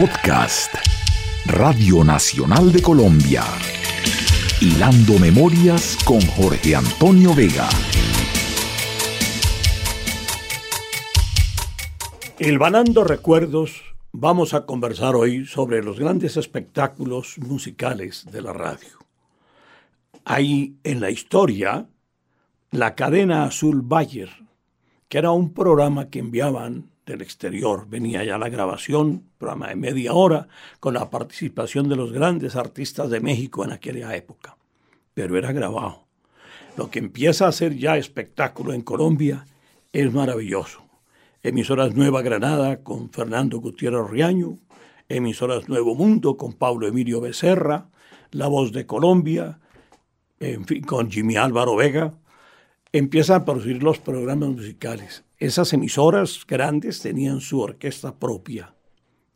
Podcast, Radio Nacional de Colombia. Hilando Memorias con Jorge Antonio Vega. Hilvanando recuerdos, vamos a conversar hoy sobre los grandes espectáculos musicales de la radio. Hay en la historia la cadena Azul Bayer, que era un programa que enviaban del exterior. Venía ya la grabación, programa de media hora, con la participación de los grandes artistas de México en aquella época. Pero era grabado. Lo que empieza a ser ya espectáculo en Colombia es maravilloso. Emisoras Nueva Granada con Fernando Gutiérrez Riaño, emisoras Nuevo Mundo con Pablo Emilio Becerra, La Voz de Colombia, en fin, con Jimmy Álvaro Vega, empiezan a producir los programas musicales. Esas emisoras grandes tenían su orquesta propia,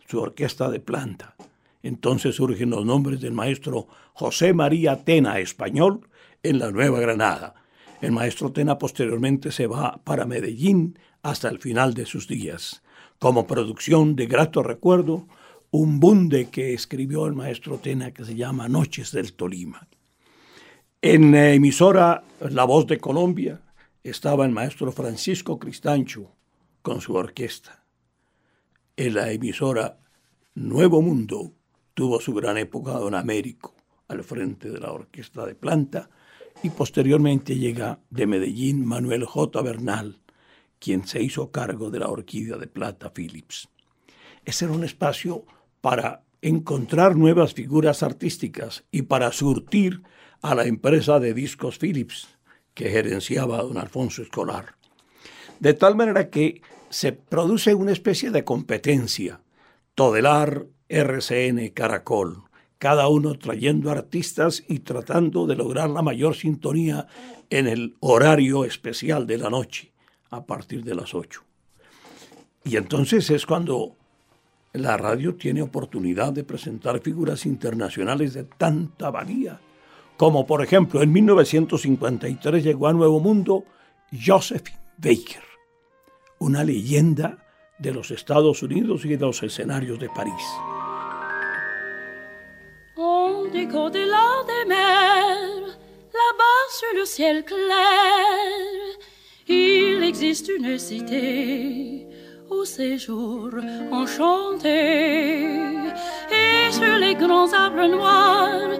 su orquesta de planta. Entonces surgen los nombres del maestro José María Tena, español, en la Nueva Granada. El maestro Tena posteriormente se va para Medellín hasta el final de sus días. Como producción de grato recuerdo, un bunde que escribió el maestro Tena que se llama Noches del Tolima. En emisora La Voz de Colombia, estaba el maestro Francisco Cristancho con su orquesta. En la emisora Nuevo Mundo tuvo su gran época don Américo al frente de la orquesta de planta y posteriormente llega de Medellín Manuel J. Bernal, quien se hizo cargo de la orquídea de plata Philips. Ese era un espacio para encontrar nuevas figuras artísticas y para surtir a la empresa de discos Philips, que gerenciaba don Alfonso Escolar. De tal manera que se produce una especie de competencia. Todelar, RCN, Caracol, cada uno trayendo artistas y tratando de lograr la mayor sintonía en el horario especial de la noche, a partir de las 8. Y entonces es cuando la radio tiene oportunidad de presentar figuras internacionales de tanta valía como por ejemplo en 1953 llegó a Nuevo Mundo Josephine Baker, una leyenda de los Estados Unidos y de los escenarios de París. On de la de mer, là-bas sur le ciel clair, il existe une cité au séjour enchanté. Et sur les grands arbres noirs,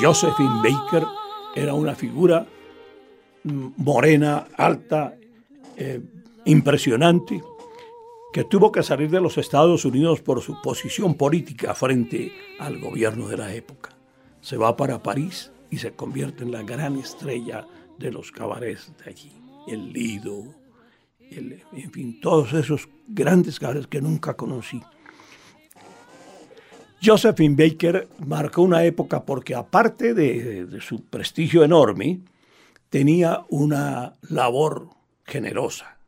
Josephine Baker era una figura morena, alta, eh, impresionante, que tuvo que salir de los Estados Unidos por su posición política frente al gobierno de la época. Se va para París y se convierte en la gran estrella de los cabarets de allí. El Lido, en fin, todos esos grandes cabarets que nunca conocí. Josephine Baker marcó una época porque aparte de, de su prestigio enorme, tenía una labor generosa.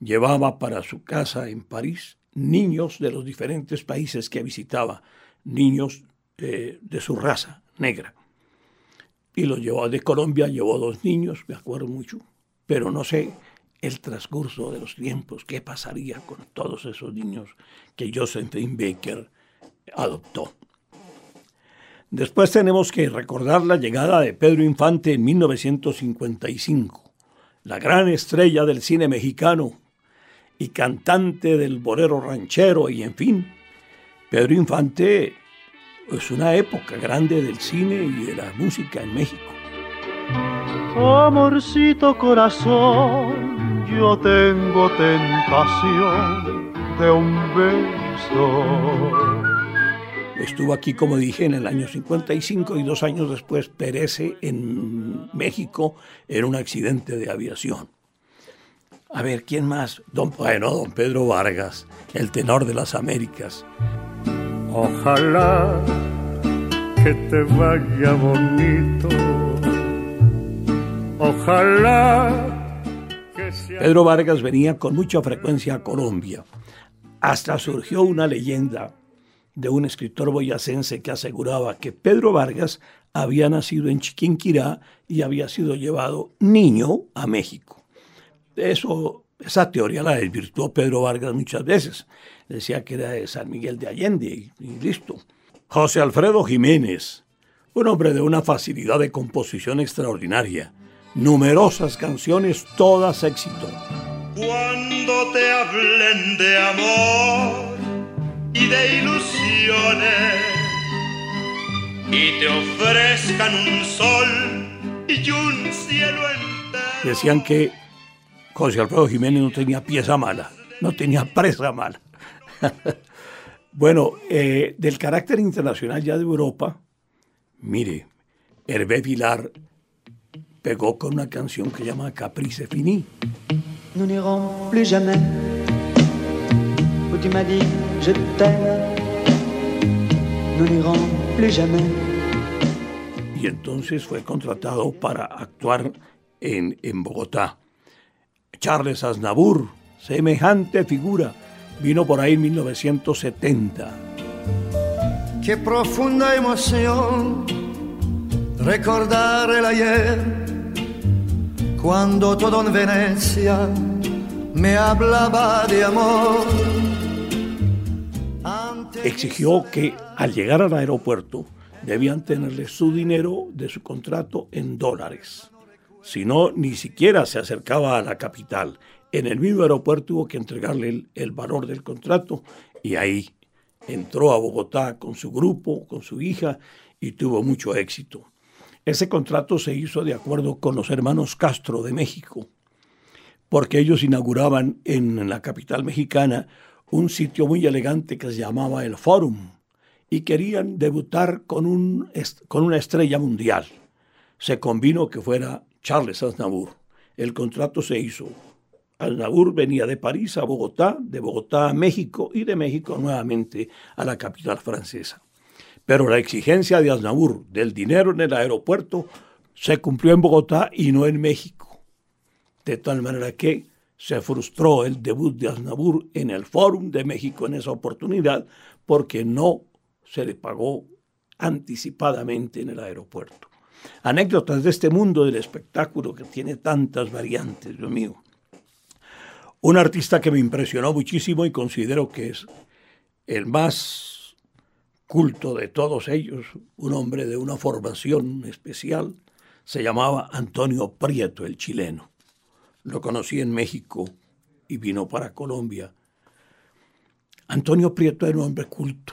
Llevaba para su casa en París niños de los diferentes países que visitaba, niños eh, de su raza negra. Y los llevó de Colombia, llevó dos niños, me acuerdo mucho, pero no sé el transcurso de los tiempos, qué pasaría con todos esos niños que Josephine Baker adoptó. Después tenemos que recordar la llegada de Pedro Infante en 1955, la gran estrella del cine mexicano y cantante del bolero ranchero y en fin, Pedro Infante es una época grande del cine y de la música en México. Amorcito corazón, yo tengo tentación de un beso. Estuvo aquí, como dije, en el año 55 y dos años después perece en México en un accidente de aviación. A ver, ¿quién más? Don, bueno, don Pedro Vargas, el tenor de las Américas. Ojalá que te vaya bonito. Ojalá. Pedro Vargas venía con mucha frecuencia a Colombia. Hasta surgió una leyenda de un escritor boyacense que aseguraba que Pedro Vargas había nacido en Chiquinquirá y había sido llevado niño a México. eso, esa teoría la desvirtuó Pedro Vargas muchas veces. Decía que era de San Miguel de Allende y, y listo. José Alfredo Jiménez, un hombre de una facilidad de composición extraordinaria. Numerosas canciones, todas éxito. Cuando te hablen de amor y de ilusiones y te ofrezcan un sol y un cielo entero. Decían que José Alfredo Jiménez no tenía pieza mala, no tenía presa mala. bueno, eh, del carácter internacional ya de Europa, mire, Hervé Vilar pegó con una canción que se llama Caprice Fini. Nous n'irons plus jamais où tu m'as dit je t'aime. Nous n'irons plus jamais. Y entonces fue contratado para actuar en, en Bogotá. Charles Aznavour, semejante figura, vino por ahí en 1970. Qué profunda emoción recordar el ayer cuando todo en Venecia me hablaba de amor. Exigió que al llegar al aeropuerto debían tenerle su dinero de su contrato en dólares. Si no, ni siquiera se acercaba a la capital. En el mismo aeropuerto tuvo que entregarle el, el valor del contrato y ahí entró a Bogotá con su grupo, con su hija y tuvo mucho éxito. Ese contrato se hizo de acuerdo con los hermanos Castro de México, porque ellos inauguraban en la capital mexicana un sitio muy elegante que se llamaba el Forum y querían debutar con, un, con una estrella mundial. Se convino que fuera Charles Aznavour. El contrato se hizo. Aznavour venía de París a Bogotá, de Bogotá a México y de México nuevamente a la capital francesa. Pero la exigencia de Aznavour del dinero en el aeropuerto se cumplió en Bogotá y no en México. De tal manera que se frustró el debut de Aznavour en el Fórum de México en esa oportunidad porque no se le pagó anticipadamente en el aeropuerto. Anécdotas de este mundo del espectáculo que tiene tantas variantes, Dios mío. Un artista que me impresionó muchísimo y considero que es el más culto de todos ellos, un hombre de una formación especial, se llamaba Antonio Prieto, el chileno. Lo conocí en México y vino para Colombia. Antonio Prieto era un hombre culto,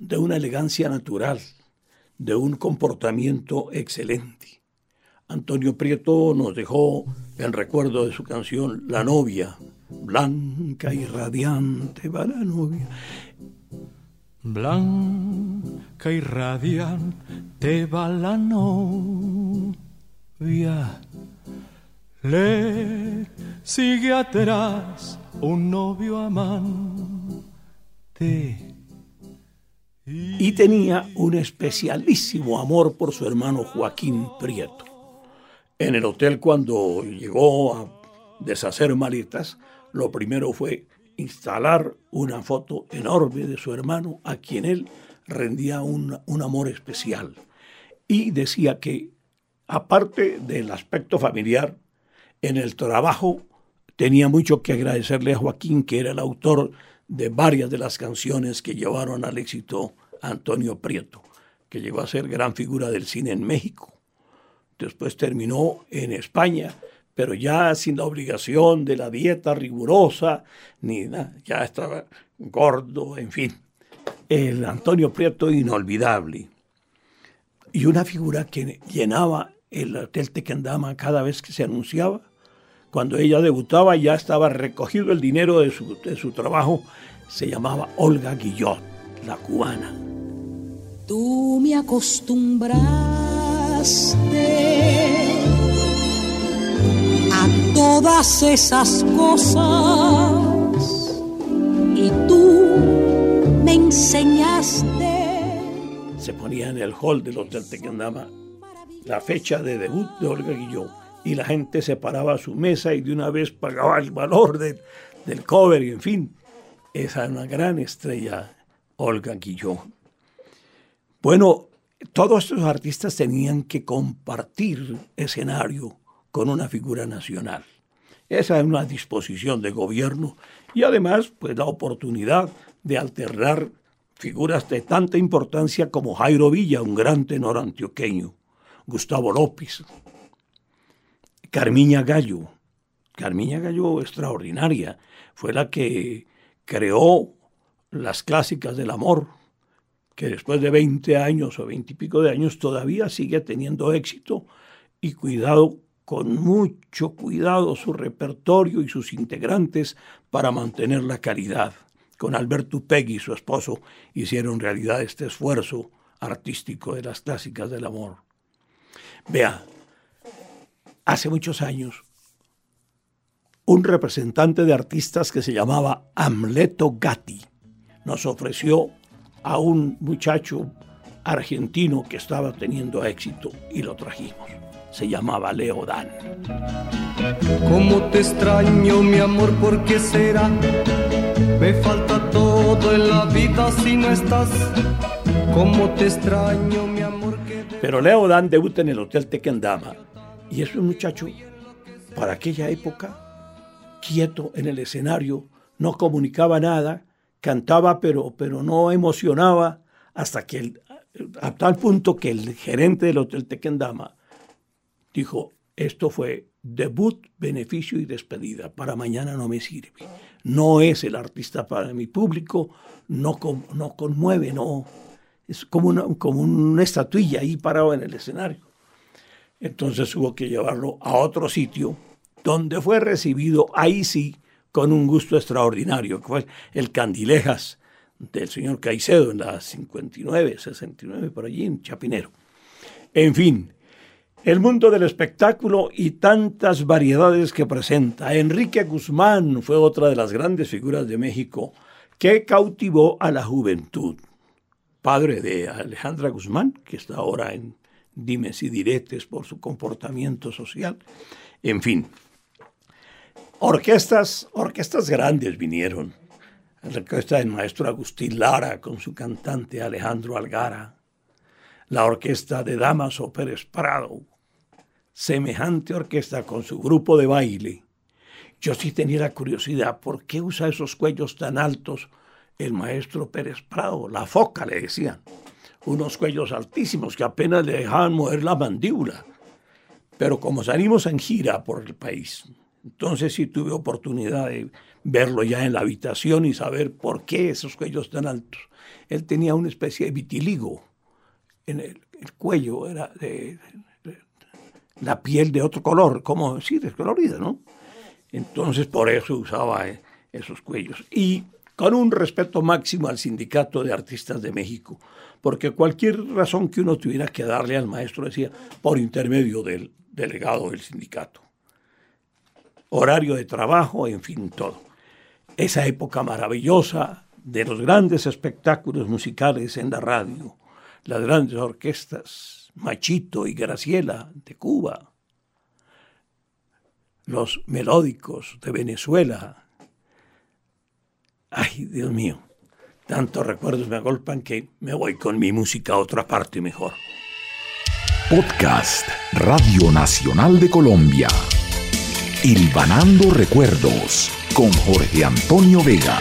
de una elegancia natural, de un comportamiento excelente. Antonio Prieto nos dejó en recuerdo de su canción La novia, blanca y radiante va la novia. Blanca y radiante va la novia, le sigue atrás un novio amante y tenía un especialísimo amor por su hermano Joaquín Prieto. En el hotel cuando llegó a deshacer maletas, lo primero fue instalar una foto enorme de su hermano a quien él rendía un, un amor especial. Y decía que, aparte del aspecto familiar, en el trabajo tenía mucho que agradecerle a Joaquín, que era el autor de varias de las canciones que llevaron al éxito Antonio Prieto, que llegó a ser gran figura del cine en México. Después terminó en España, pero ya sin la obligación de la dieta rigurosa, ni nada, ya estaba gordo, en fin. El Antonio Prieto inolvidable. Y una figura que llenaba el Hotel Tequendama cada vez que se anunciaba. Cuando ella debutaba ya estaba recogido el dinero de su, de su trabajo. Se llamaba Olga Guillot, la cubana. Tú me acostumbraste todas esas cosas y tú me enseñaste. Se ponía en el hall del Hotel Tequendama la fecha de debut de Olga Guillot y la gente se paraba a su mesa y de una vez pagaba el valor de, del cover y en fin, esa es una gran estrella, Olga Guillot. Bueno, todos estos artistas tenían que compartir escenario con una figura nacional. Esa es una disposición de gobierno y además pues la oportunidad de alternar figuras de tanta importancia como Jairo Villa, un gran tenor antioqueño, Gustavo López, Carmiña Gallo. Carmiña Gallo extraordinaria, fue la que creó las clásicas del amor, que después de 20 años o 20 y pico de años todavía sigue teniendo éxito y cuidado, con mucho cuidado su repertorio y sus integrantes para mantener la calidad. Con Alberto Peggy su esposo hicieron realidad este esfuerzo artístico de las clásicas del amor. Vea, hace muchos años, un representante de artistas que se llamaba Amleto Gatti nos ofreció a un muchacho argentino que estaba teniendo éxito y lo trajimos. Se llamaba Leo Dan. ¿Cómo te extraño, mi amor? ¿Por qué será? Me falta todo en la vida si no estás. ¿Cómo te extraño, mi amor? Pero Leo Dan debuta en el Hotel Tequendama y es un muchacho para aquella época quieto en el escenario, no comunicaba nada, cantaba pero, pero no emocionaba, hasta que el, a tal punto que el gerente del Hotel Tequendama dijo, esto fue debut, beneficio y despedida, para mañana no me sirve. No es el artista para mi público, no, no conmueve, no, es como una, como una estatuilla ahí parado en el escenario. Entonces hubo que llevarlo a otro sitio donde fue recibido ahí sí con un gusto extraordinario, que fue el Candilejas del señor Caicedo en la 59, 69, por allí en Chapinero. En fin, el mundo del espectáculo y tantas variedades que presenta. Enrique Guzmán fue otra de las grandes figuras de México que cautivó a la juventud. Padre de Alejandra Guzmán, que está ahora en dimes y diretes por su comportamiento social. En fin, Orquestas, orquestas grandes vinieron. La orquesta del maestro Agustín Lara con su cantante Alejandro Algara. La orquesta de Damaso Pérez Prado. Semejante orquesta con su grupo de baile. Yo sí tenía la curiosidad, ¿por qué usa esos cuellos tan altos el maestro Pérez Prado? La foca le decían. Unos cuellos altísimos que apenas le dejaban mover la mandíbula. Pero como salimos en gira por el país, entonces sí tuve oportunidad de verlo ya en la habitación y saber por qué esos cuellos tan altos. Él tenía una especie de vitiligo en el, cuello, era de, la piel de otro color, como sí, descolorida, ¿no? Entonces por eso usaba eh, esos cuellos. Y con un respeto máximo al Sindicato de Artistas de México, porque cualquier razón que uno tuviera que darle al maestro decía por intermedio del delegado del sindicato horario de trabajo, en fin, todo. Esa época maravillosa de los grandes espectáculos musicales en la radio, las grandes orquestas, Machito y Graciela de Cuba, los melódicos de Venezuela. Ay, Dios mío, tantos recuerdos me agolpan que me voy con mi música a otra parte mejor. Podcast Radio Nacional de Colombia. Ilvanando Recuerdos con Jorge Antonio Vega.